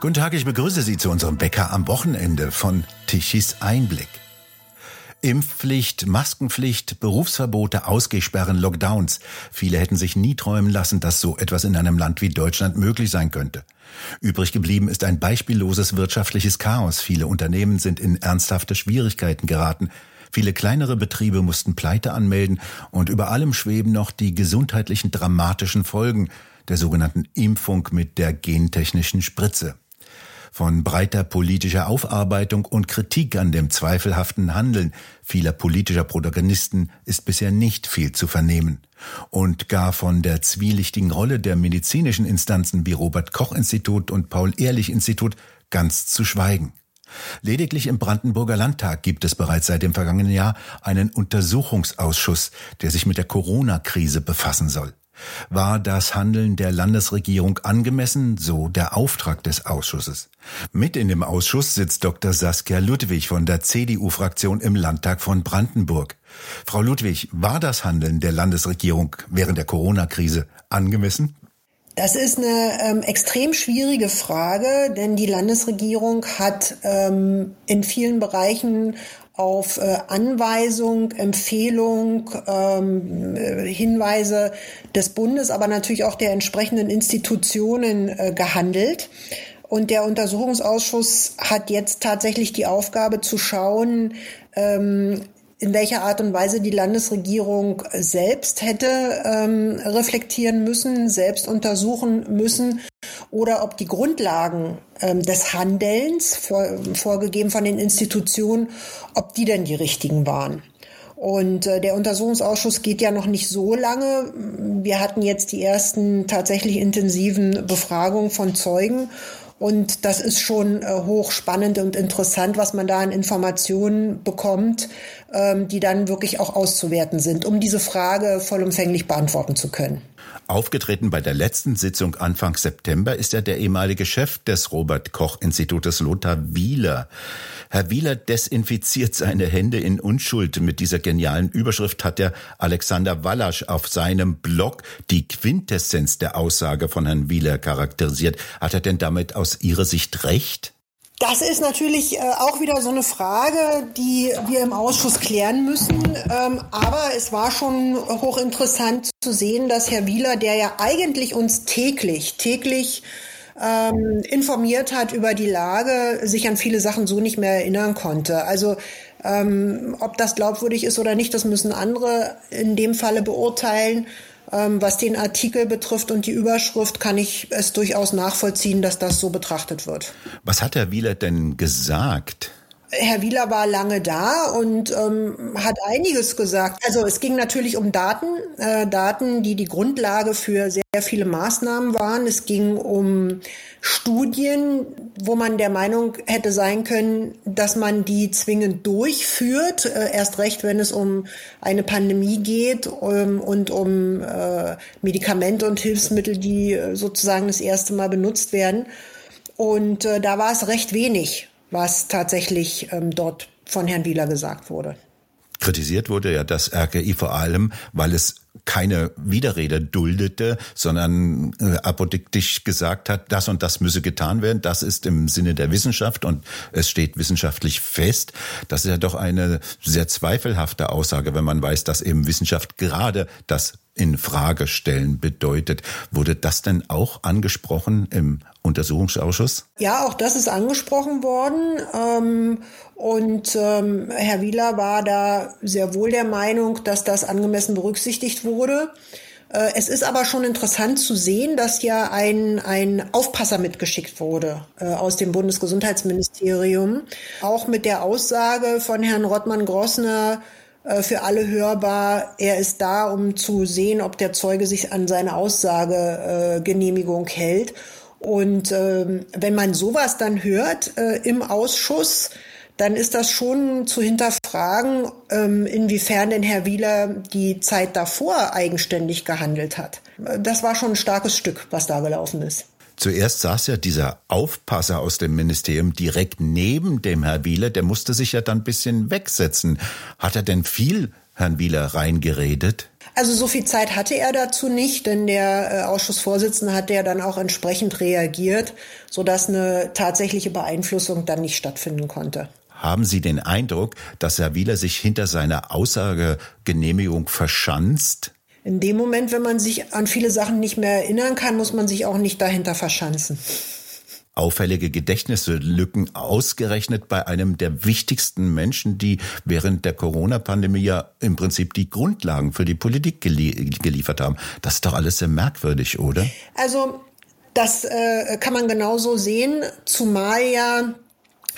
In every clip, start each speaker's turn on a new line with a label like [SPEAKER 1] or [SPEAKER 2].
[SPEAKER 1] Guten Tag, ich begrüße Sie zu unserem Bäcker am Wochenende von Tichys Einblick. Impfpflicht, Maskenpflicht, Berufsverbote, Ausgehsperren, Lockdowns. Viele hätten sich nie träumen lassen, dass so etwas in einem Land wie Deutschland möglich sein könnte. Übrig geblieben ist ein beispielloses wirtschaftliches Chaos. Viele Unternehmen sind in ernsthafte Schwierigkeiten geraten. Viele kleinere Betriebe mussten Pleite anmelden und über allem schweben noch die gesundheitlichen dramatischen Folgen der sogenannten Impfung mit der gentechnischen Spritze. Von breiter politischer Aufarbeitung und Kritik an dem zweifelhaften Handeln vieler politischer Protagonisten ist bisher nicht viel zu vernehmen. Und gar von der zwielichtigen Rolle der medizinischen Instanzen wie Robert Koch Institut und Paul Ehrlich Institut ganz zu schweigen. Lediglich im Brandenburger Landtag gibt es bereits seit dem vergangenen Jahr einen Untersuchungsausschuss, der sich mit der Corona-Krise befassen soll. War das Handeln der Landesregierung angemessen, so der Auftrag des Ausschusses? Mit in dem Ausschuss sitzt Dr. Saskia Ludwig von der CDU-Fraktion im Landtag von Brandenburg. Frau Ludwig, war das Handeln der Landesregierung während der Corona-Krise angemessen?
[SPEAKER 2] Das ist eine ähm, extrem schwierige Frage, denn die Landesregierung hat ähm, in vielen Bereichen auf äh, Anweisung, Empfehlung, ähm, äh, Hinweise des Bundes, aber natürlich auch der entsprechenden Institutionen äh, gehandelt. Und der Untersuchungsausschuss hat jetzt tatsächlich die Aufgabe zu schauen, ähm, in welcher Art und Weise die Landesregierung selbst hätte ähm, reflektieren müssen, selbst untersuchen müssen oder ob die Grundlagen ähm, des Handelns, vor, vorgegeben von den Institutionen, ob die denn die richtigen waren. Und äh, der Untersuchungsausschuss geht ja noch nicht so lange. Wir hatten jetzt die ersten tatsächlich intensiven Befragungen von Zeugen. Und das ist schon äh, hochspannend und interessant, was man da an Informationen bekommt, ähm, die dann wirklich auch auszuwerten sind, um diese Frage vollumfänglich beantworten zu können.
[SPEAKER 1] Aufgetreten bei der letzten Sitzung Anfang September ist ja der ehemalige Chef des Robert Koch Institutes Lothar Wieler. Herr Wieler desinfiziert seine Hände in Unschuld. Mit dieser genialen Überschrift hat der Alexander Wallasch auf seinem Blog die Quintessenz der Aussage von Herrn Wieler charakterisiert. Hat er denn damit aus Ihrer Sicht recht?
[SPEAKER 2] Das ist natürlich äh, auch wieder so eine Frage, die wir im Ausschuss klären müssen. Ähm, aber es war schon hochinteressant zu sehen, dass Herr Wieler, der ja eigentlich uns täglich, täglich ähm, informiert hat über die Lage, sich an viele Sachen so nicht mehr erinnern konnte. Also ähm, ob das glaubwürdig ist oder nicht, das müssen andere in dem Falle beurteilen. Ähm, was den Artikel betrifft und die Überschrift, kann ich es durchaus nachvollziehen, dass das so betrachtet wird.
[SPEAKER 1] Was hat Herr Wieler denn gesagt?
[SPEAKER 2] Herr Wieler war lange da und ähm, hat einiges gesagt. Also es ging natürlich um Daten, äh, Daten, die die Grundlage für sehr viele Maßnahmen waren. Es ging um Studien, wo man der Meinung hätte sein können, dass man die zwingend durchführt, äh, erst recht, wenn es um eine Pandemie geht um, und um äh, Medikamente und Hilfsmittel, die äh, sozusagen das erste Mal benutzt werden. Und äh, da war es recht wenig was tatsächlich ähm, dort von Herrn Wieler gesagt wurde.
[SPEAKER 1] Kritisiert wurde ja das RKI vor allem, weil es keine Widerrede duldete, sondern äh, apodiktisch gesagt hat, das und das müsse getan werden, das ist im Sinne der Wissenschaft und es steht wissenschaftlich fest. Das ist ja doch eine sehr zweifelhafte Aussage, wenn man weiß, dass eben Wissenschaft gerade das in Frage stellen bedeutet. Wurde das denn auch angesprochen im Untersuchungsausschuss?
[SPEAKER 2] Ja, auch das ist angesprochen worden. Ähm, und ähm, Herr Wieler war da sehr wohl der Meinung, dass das angemessen berücksichtigt wurde. Äh, es ist aber schon interessant zu sehen, dass ja ein, ein Aufpasser mitgeschickt wurde äh, aus dem Bundesgesundheitsministerium. Auch mit der Aussage von Herrn Rottmann-Grossner, äh, für alle hörbar. Er ist da, um zu sehen, ob der Zeuge sich an seine Aussagegenehmigung äh, hält. Und ähm, wenn man sowas dann hört äh, im Ausschuss, dann ist das schon zu hinterfragen, ähm, inwiefern denn Herr Wieler die Zeit davor eigenständig gehandelt hat. Das war schon ein starkes Stück, was da gelaufen ist.
[SPEAKER 1] Zuerst saß ja dieser Aufpasser aus dem Ministerium direkt neben dem Herr Wieler, der musste sich ja dann ein bisschen wegsetzen. Hat er denn viel Herrn Wieler reingeredet?
[SPEAKER 2] Also so viel Zeit hatte er dazu nicht, denn der äh, Ausschussvorsitzende hat ja dann auch entsprechend reagiert, sodass eine tatsächliche Beeinflussung dann nicht stattfinden konnte.
[SPEAKER 1] Haben Sie den Eindruck, dass Herr Wieler sich hinter seiner Aussagegenehmigung verschanzt?
[SPEAKER 2] In dem Moment, wenn man sich an viele Sachen nicht mehr erinnern kann, muss man sich auch nicht dahinter verschanzen
[SPEAKER 1] auffällige Gedächtnislücken ausgerechnet bei einem der wichtigsten Menschen, die während der Corona-Pandemie ja im Prinzip die Grundlagen für die Politik gelie geliefert haben. Das ist doch alles sehr merkwürdig, oder?
[SPEAKER 2] Also das äh, kann man genauso sehen, zumal ja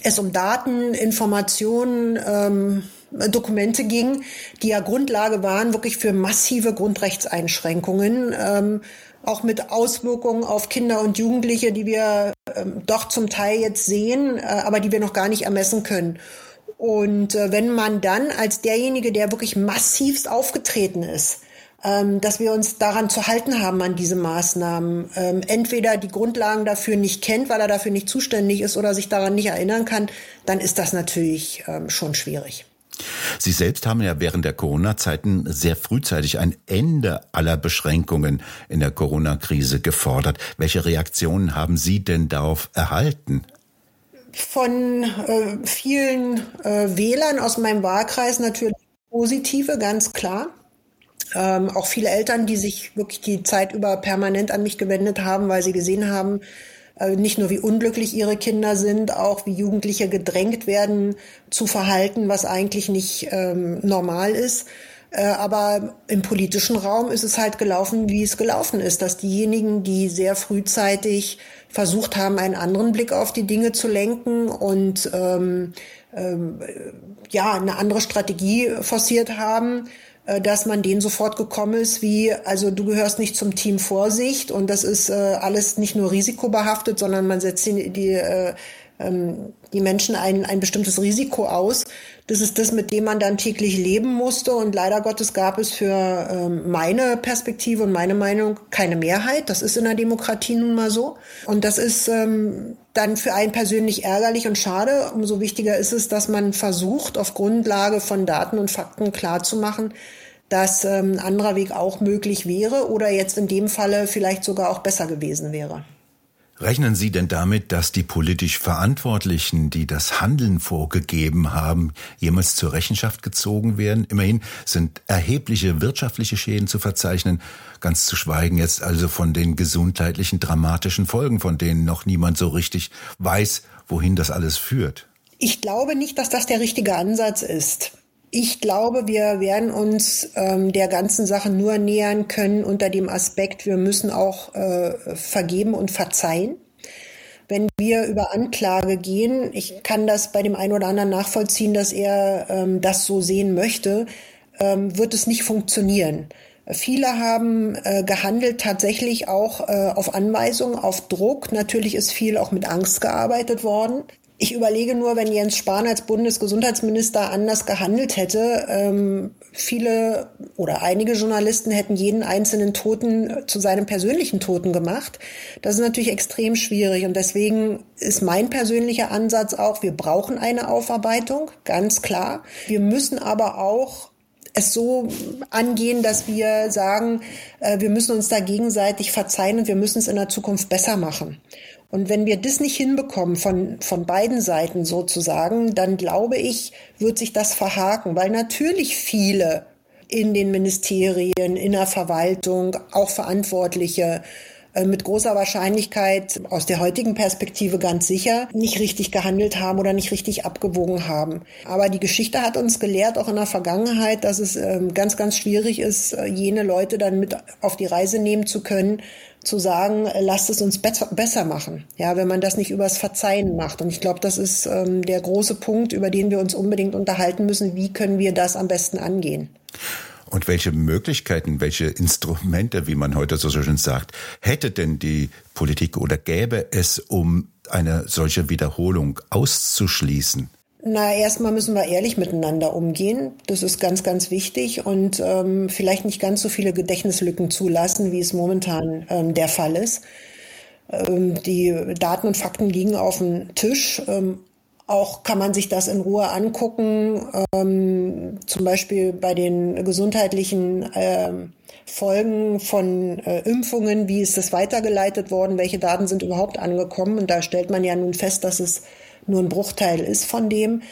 [SPEAKER 2] es um Daten, Informationen, ähm, Dokumente ging, die ja Grundlage waren wirklich für massive Grundrechtseinschränkungen. Ähm, auch mit Auswirkungen auf Kinder und Jugendliche, die wir ähm, doch zum Teil jetzt sehen, äh, aber die wir noch gar nicht ermessen können. Und äh, wenn man dann als derjenige, der wirklich massivst aufgetreten ist, dass wir uns daran zu halten haben an diese Maßnahmen, ähm, entweder die Grundlagen dafür nicht kennt, weil er dafür nicht zuständig ist oder sich daran nicht erinnern kann, dann ist das natürlich ähm, schon schwierig.
[SPEAKER 1] Sie selbst haben ja während der Corona-Zeiten sehr frühzeitig ein Ende aller Beschränkungen in der Corona-Krise gefordert. Welche Reaktionen haben Sie denn darauf erhalten?
[SPEAKER 2] Von äh, vielen äh, Wählern aus meinem Wahlkreis natürlich positive, ganz klar. Ähm, auch viele Eltern, die sich wirklich die Zeit über permanent an mich gewendet haben, weil sie gesehen haben, äh, nicht nur wie unglücklich ihre Kinder sind, auch wie Jugendliche gedrängt werden zu verhalten, was eigentlich nicht ähm, normal ist. Äh, aber im politischen Raum ist es halt gelaufen, wie es gelaufen ist, dass diejenigen, die sehr frühzeitig versucht haben, einen anderen Blick auf die Dinge zu lenken und ähm, ähm, ja eine andere Strategie forciert haben, dass man denen sofort gekommen ist, wie, also du gehörst nicht zum Team Vorsicht und das ist äh, alles nicht nur risikobehaftet, sondern man setzt die, die, äh, ähm, die Menschen ein, ein bestimmtes Risiko aus. Das ist das, mit dem man dann täglich leben musste und leider Gottes gab es für ähm, meine Perspektive und meine Meinung keine Mehrheit. Das ist in der Demokratie nun mal so. Und das ist ähm, dann für einen persönlich ärgerlich und schade. Umso wichtiger ist es, dass man versucht, auf Grundlage von Daten und Fakten klarzumachen, dass ähm, ein anderer Weg auch möglich wäre oder jetzt in dem Falle vielleicht sogar auch besser gewesen wäre.
[SPEAKER 1] Rechnen Sie denn damit, dass die politisch Verantwortlichen, die das Handeln vorgegeben haben, jemals zur Rechenschaft gezogen werden? Immerhin sind erhebliche wirtschaftliche Schäden zu verzeichnen, ganz zu schweigen jetzt also von den gesundheitlichen dramatischen Folgen, von denen noch niemand so richtig weiß, wohin das alles führt.
[SPEAKER 2] Ich glaube nicht, dass das der richtige Ansatz ist. Ich glaube, wir werden uns ähm, der ganzen Sache nur nähern können unter dem Aspekt, wir müssen auch äh, vergeben und verzeihen. Wenn wir über Anklage gehen, ich kann das bei dem einen oder anderen nachvollziehen, dass er ähm, das so sehen möchte, ähm, wird es nicht funktionieren. Viele haben äh, gehandelt tatsächlich auch äh, auf Anweisung, auf Druck. Natürlich ist viel auch mit Angst gearbeitet worden. Ich überlege nur, wenn Jens Spahn als Bundesgesundheitsminister anders gehandelt hätte, ähm, viele oder einige Journalisten hätten jeden einzelnen Toten zu seinem persönlichen Toten gemacht. Das ist natürlich extrem schwierig und deswegen ist mein persönlicher Ansatz auch, wir brauchen eine Aufarbeitung, ganz klar. Wir müssen aber auch es so angehen, dass wir sagen, äh, wir müssen uns da gegenseitig verzeihen und wir müssen es in der Zukunft besser machen. Und wenn wir das nicht hinbekommen von, von beiden Seiten sozusagen, dann glaube ich, wird sich das verhaken, weil natürlich viele in den Ministerien, in der Verwaltung, auch Verantwortliche äh, mit großer Wahrscheinlichkeit aus der heutigen Perspektive ganz sicher nicht richtig gehandelt haben oder nicht richtig abgewogen haben. Aber die Geschichte hat uns gelehrt, auch in der Vergangenheit, dass es ähm, ganz, ganz schwierig ist, äh, jene Leute dann mit auf die Reise nehmen zu können, zu sagen, lasst es uns besser machen. Ja, wenn man das nicht übers Verzeihen macht. Und ich glaube, das ist ähm, der große Punkt, über den wir uns unbedingt unterhalten müssen. Wie können wir das am besten angehen?
[SPEAKER 1] Und welche Möglichkeiten, welche Instrumente, wie man heute so schön sagt, hätte denn die Politik oder gäbe es, um eine solche Wiederholung auszuschließen?
[SPEAKER 2] Na, erstmal müssen wir ehrlich miteinander umgehen. Das ist ganz, ganz wichtig und ähm, vielleicht nicht ganz so viele Gedächtnislücken zulassen, wie es momentan ähm, der Fall ist. Ähm, die Daten und Fakten liegen auf dem Tisch. Ähm, Auch kann man sich das in Ruhe angucken, ähm, zum Beispiel bei den gesundheitlichen ähm, Folgen von äh, Impfungen, wie ist das weitergeleitet worden, welche Daten sind überhaupt angekommen. Und da stellt man ja nun fest, dass es nur ein Bruchteil ist von dem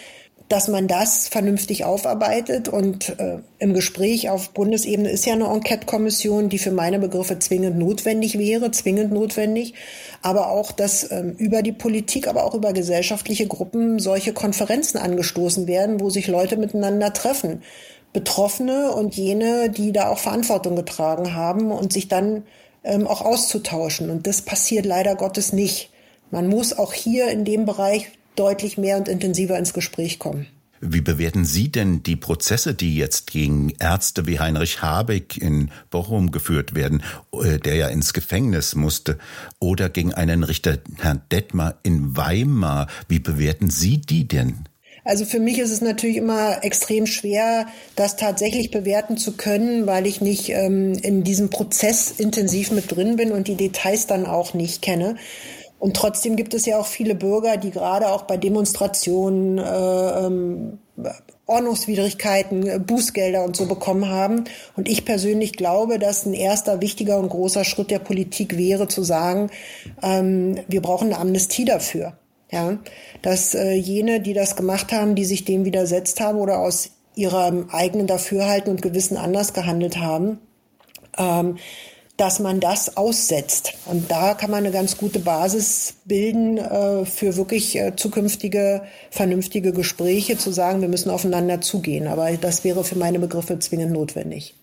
[SPEAKER 2] dass man das vernünftig aufarbeitet. Und äh, im Gespräch auf Bundesebene ist ja eine Enquete-Kommission, die für meine Begriffe zwingend notwendig wäre, zwingend notwendig. Aber auch, dass ähm, über die Politik, aber auch über gesellschaftliche Gruppen solche Konferenzen angestoßen werden, wo sich Leute miteinander treffen. Betroffene und jene, die da auch Verantwortung getragen haben und sich dann ähm, auch auszutauschen. Und das passiert leider Gottes nicht. Man muss auch hier in dem Bereich deutlich mehr und intensiver ins Gespräch kommen.
[SPEAKER 1] Wie bewerten Sie denn die Prozesse, die jetzt gegen Ärzte wie Heinrich Habeck in Bochum geführt werden, äh, der ja ins Gefängnis musste, oder gegen einen Richter Herrn Detmar in Weimar? Wie bewerten Sie die denn?
[SPEAKER 2] Also für mich ist es natürlich immer extrem schwer, das tatsächlich bewerten zu können, weil ich nicht ähm, in diesem Prozess intensiv mit drin bin und die Details dann auch nicht kenne. Und trotzdem gibt es ja auch viele Bürger, die gerade auch bei Demonstrationen, äh, ähm, Ordnungswidrigkeiten, äh, Bußgelder und so bekommen haben. Und ich persönlich glaube, dass ein erster wichtiger und großer Schritt der Politik wäre, zu sagen, ähm, wir brauchen eine Amnestie dafür. Ja, dass äh, jene, die das gemacht haben, die sich dem widersetzt haben oder aus ihrem eigenen Dafürhalten und Gewissen anders gehandelt haben, ähm, dass man das aussetzt. Und da kann man eine ganz gute Basis bilden äh, für wirklich äh, zukünftige, vernünftige Gespräche, zu sagen, wir müssen aufeinander zugehen. Aber das wäre für meine Begriffe zwingend notwendig.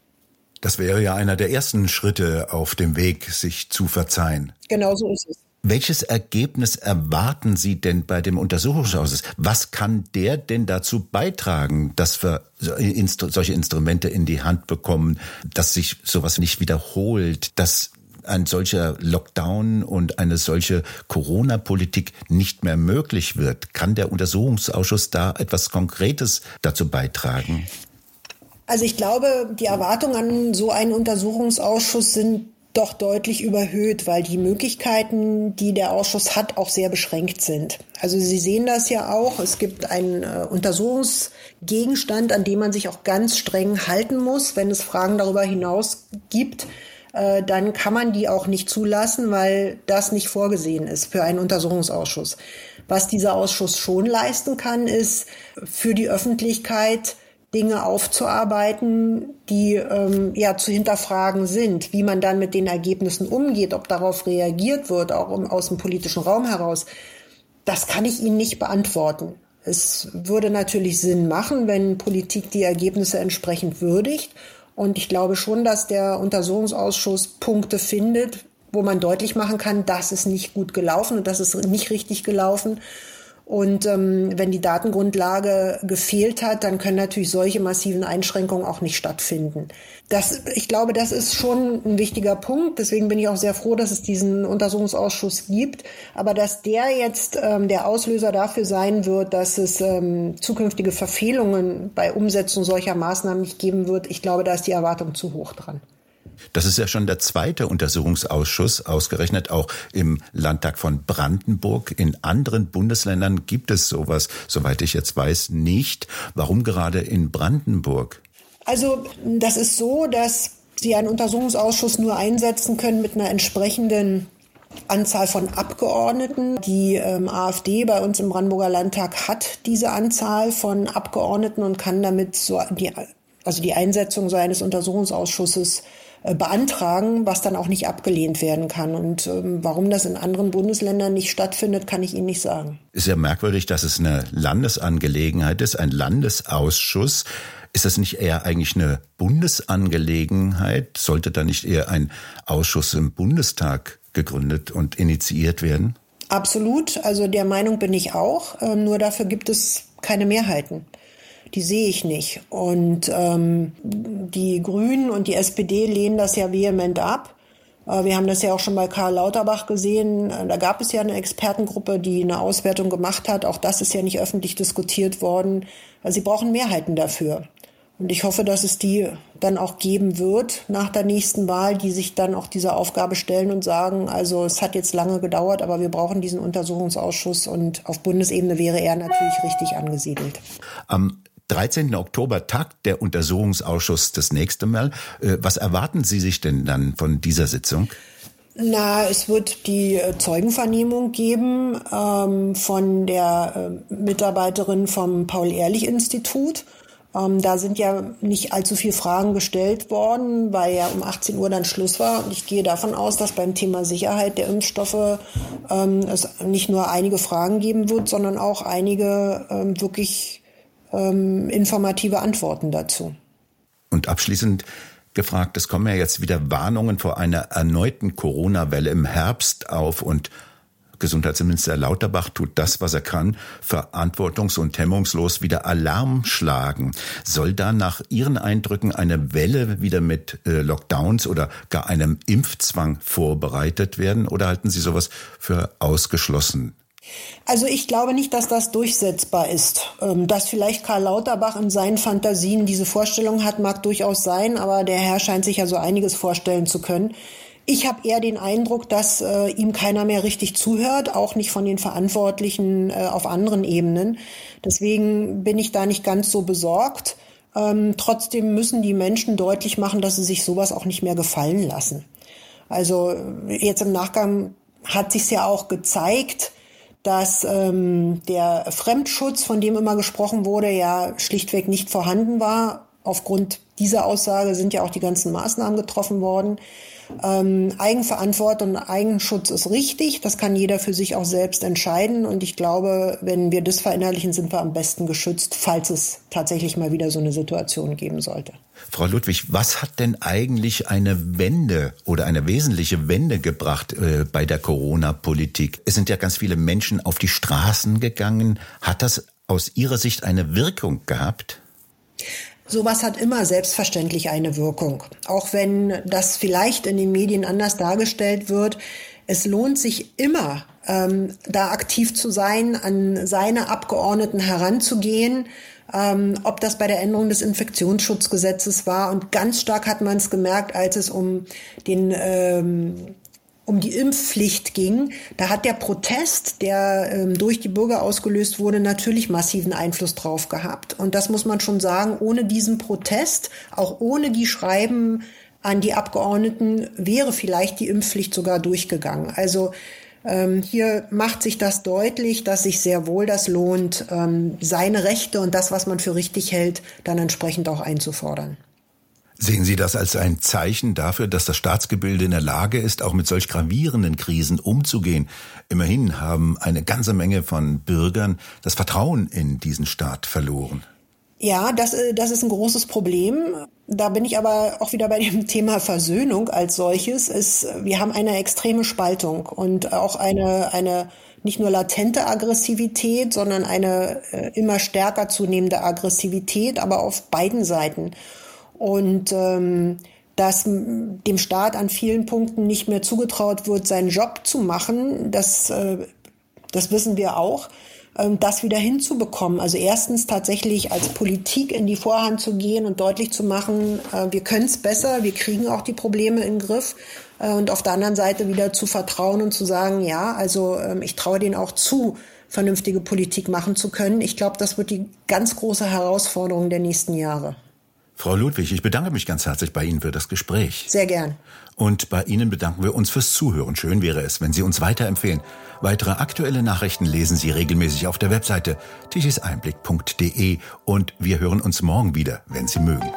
[SPEAKER 1] Das wäre ja einer der ersten Schritte auf dem Weg, sich zu verzeihen.
[SPEAKER 2] Genau so ist es.
[SPEAKER 1] Welches Ergebnis erwarten Sie denn bei dem Untersuchungsausschuss? Was kann der denn dazu beitragen, dass wir solche Instrumente in die Hand bekommen, dass sich sowas nicht wiederholt, dass ein solcher Lockdown und eine solche Corona-Politik nicht mehr möglich wird? Kann der Untersuchungsausschuss da etwas Konkretes dazu beitragen?
[SPEAKER 2] Also ich glaube, die Erwartungen an so einen Untersuchungsausschuss sind doch deutlich überhöht, weil die Möglichkeiten, die der Ausschuss hat, auch sehr beschränkt sind. Also Sie sehen das ja auch. Es gibt einen äh, Untersuchungsgegenstand, an dem man sich auch ganz streng halten muss. Wenn es Fragen darüber hinaus gibt, äh, dann kann man die auch nicht zulassen, weil das nicht vorgesehen ist für einen Untersuchungsausschuss. Was dieser Ausschuss schon leisten kann, ist für die Öffentlichkeit Dinge aufzuarbeiten, die ähm, ja zu hinterfragen sind, wie man dann mit den Ergebnissen umgeht, ob darauf reagiert wird, auch um, aus dem politischen Raum heraus. Das kann ich Ihnen nicht beantworten. Es würde natürlich Sinn machen, wenn Politik die Ergebnisse entsprechend würdigt. Und ich glaube schon, dass der Untersuchungsausschuss Punkte findet, wo man deutlich machen kann, das ist nicht gut gelaufen und das ist nicht richtig gelaufen. Und ähm, wenn die Datengrundlage gefehlt hat, dann können natürlich solche massiven Einschränkungen auch nicht stattfinden. Das, ich glaube, das ist schon ein wichtiger Punkt. Deswegen bin ich auch sehr froh, dass es diesen Untersuchungsausschuss gibt. Aber dass der jetzt ähm, der Auslöser dafür sein wird, dass es ähm, zukünftige Verfehlungen bei Umsetzung solcher Maßnahmen nicht geben wird, ich glaube, da ist die Erwartung zu hoch dran.
[SPEAKER 1] Das ist ja schon der zweite Untersuchungsausschuss, ausgerechnet auch im Landtag von Brandenburg. In anderen Bundesländern gibt es sowas, soweit ich jetzt weiß, nicht. Warum gerade in Brandenburg?
[SPEAKER 2] Also das ist so, dass Sie einen Untersuchungsausschuss nur einsetzen können mit einer entsprechenden Anzahl von Abgeordneten. Die ähm, AfD bei uns im Brandenburger Landtag hat diese Anzahl von Abgeordneten und kann damit so die, also die Einsetzung so eines Untersuchungsausschusses beantragen, was dann auch nicht abgelehnt werden kann. Und ähm, warum das in anderen Bundesländern nicht stattfindet, kann ich Ihnen nicht sagen.
[SPEAKER 1] Ist ja merkwürdig, dass es eine Landesangelegenheit ist, ein Landesausschuss. Ist das nicht eher eigentlich eine Bundesangelegenheit? Sollte da nicht eher ein Ausschuss im Bundestag gegründet und initiiert werden?
[SPEAKER 2] Absolut. Also der Meinung bin ich auch. Ähm, nur dafür gibt es keine Mehrheiten die sehe ich nicht. Und ähm, die Grünen und die SPD lehnen das ja vehement ab. Äh, wir haben das ja auch schon bei Karl Lauterbach gesehen. Äh, da gab es ja eine Expertengruppe, die eine Auswertung gemacht hat. Auch das ist ja nicht öffentlich diskutiert worden. Sie brauchen Mehrheiten dafür. Und ich hoffe, dass es die dann auch geben wird nach der nächsten Wahl, die sich dann auch dieser Aufgabe stellen und sagen, also es hat jetzt lange gedauert, aber wir brauchen diesen Untersuchungsausschuss und auf Bundesebene wäre er natürlich richtig angesiedelt.
[SPEAKER 1] Am 13. Oktober tagt der Untersuchungsausschuss das nächste Mal. Äh, was erwarten Sie sich denn dann von dieser Sitzung?
[SPEAKER 2] Na, es wird die äh, Zeugenvernehmung geben ähm, von der äh, Mitarbeiterin vom Paul-Ehrlich-Institut. Ähm, da sind ja nicht allzu viele Fragen gestellt worden, weil ja um 18 Uhr dann Schluss war. Und ich gehe davon aus, dass beim Thema Sicherheit der Impfstoffe ähm, es nicht nur einige Fragen geben wird, sondern auch einige ähm, wirklich ähm, informative Antworten dazu.
[SPEAKER 1] Und abschließend gefragt, es kommen ja jetzt wieder Warnungen vor einer erneuten Corona-Welle im Herbst auf und Gesundheitsminister Lauterbach tut das, was er kann, verantwortungs- und hemmungslos wieder Alarm schlagen. Soll da nach Ihren Eindrücken eine Welle wieder mit äh, Lockdowns oder gar einem Impfzwang vorbereitet werden oder halten Sie sowas für ausgeschlossen?
[SPEAKER 2] Also ich glaube nicht, dass das durchsetzbar ist. Ähm, dass vielleicht Karl Lauterbach in seinen Fantasien diese Vorstellung hat, mag durchaus sein, aber der Herr scheint sich ja so einiges vorstellen zu können. Ich habe eher den Eindruck, dass äh, ihm keiner mehr richtig zuhört, auch nicht von den Verantwortlichen äh, auf anderen Ebenen. Deswegen bin ich da nicht ganz so besorgt. Ähm, trotzdem müssen die Menschen deutlich machen, dass sie sich sowas auch nicht mehr gefallen lassen. Also jetzt im Nachgang hat sich ja auch gezeigt, dass ähm, der Fremdschutz, von dem immer gesprochen wurde, ja schlichtweg nicht vorhanden war. Aufgrund dieser Aussage sind ja auch die ganzen Maßnahmen getroffen worden. Ähm, Eigenverantwortung und Eigenschutz ist richtig. Das kann jeder für sich auch selbst entscheiden. Und ich glaube, wenn wir das verinnerlichen, sind wir am besten geschützt, falls es tatsächlich mal wieder so eine Situation geben sollte.
[SPEAKER 1] Frau Ludwig, was hat denn eigentlich eine Wende oder eine wesentliche Wende gebracht äh, bei der Corona-Politik? Es sind ja ganz viele Menschen auf die Straßen gegangen. Hat das aus Ihrer Sicht eine Wirkung gehabt?
[SPEAKER 2] Sowas hat immer selbstverständlich eine Wirkung. Auch wenn das vielleicht in den Medien anders dargestellt wird. Es lohnt sich immer, ähm, da aktiv zu sein, an seine Abgeordneten heranzugehen, ähm, ob das bei der Änderung des Infektionsschutzgesetzes war. Und ganz stark hat man es gemerkt, als es um den ähm, um die Impfpflicht ging, da hat der Protest, der ähm, durch die Bürger ausgelöst wurde, natürlich massiven Einfluss drauf gehabt. Und das muss man schon sagen, ohne diesen Protest, auch ohne die Schreiben an die Abgeordneten, wäre vielleicht die Impfpflicht sogar durchgegangen. Also ähm, hier macht sich das deutlich, dass sich sehr wohl das lohnt, ähm, seine Rechte und das, was man für richtig hält, dann entsprechend auch einzufordern.
[SPEAKER 1] Sehen Sie das als ein Zeichen dafür, dass das Staatsgebilde in der Lage ist, auch mit solch gravierenden Krisen umzugehen? Immerhin haben eine ganze Menge von Bürgern das Vertrauen in diesen Staat verloren.
[SPEAKER 2] Ja, das, äh, das ist ein großes Problem. Da bin ich aber auch wieder bei dem Thema Versöhnung als solches. Es, wir haben eine extreme Spaltung und auch eine, eine nicht nur latente Aggressivität, sondern eine äh, immer stärker zunehmende Aggressivität, aber auf beiden Seiten und ähm, dass dem Staat an vielen Punkten nicht mehr zugetraut wird, seinen Job zu machen, das, äh, das wissen wir auch, ähm, das wieder hinzubekommen. Also erstens tatsächlich als Politik in die Vorhand zu gehen und deutlich zu machen, äh, wir können es besser, wir kriegen auch die Probleme in den Griff. Äh, und auf der anderen Seite wieder zu vertrauen und zu sagen, ja, also ähm, ich traue denen auch zu, vernünftige Politik machen zu können. Ich glaube, das wird die ganz große Herausforderung der nächsten Jahre.
[SPEAKER 1] Frau Ludwig, ich bedanke mich ganz herzlich bei Ihnen für das Gespräch.
[SPEAKER 2] Sehr gern.
[SPEAKER 1] Und bei Ihnen bedanken wir uns fürs Zuhören. Schön wäre es, wenn Sie uns weiterempfehlen. Weitere aktuelle Nachrichten lesen Sie regelmäßig auf der Webseite tichiseinblick.de und wir hören uns morgen wieder, wenn Sie mögen.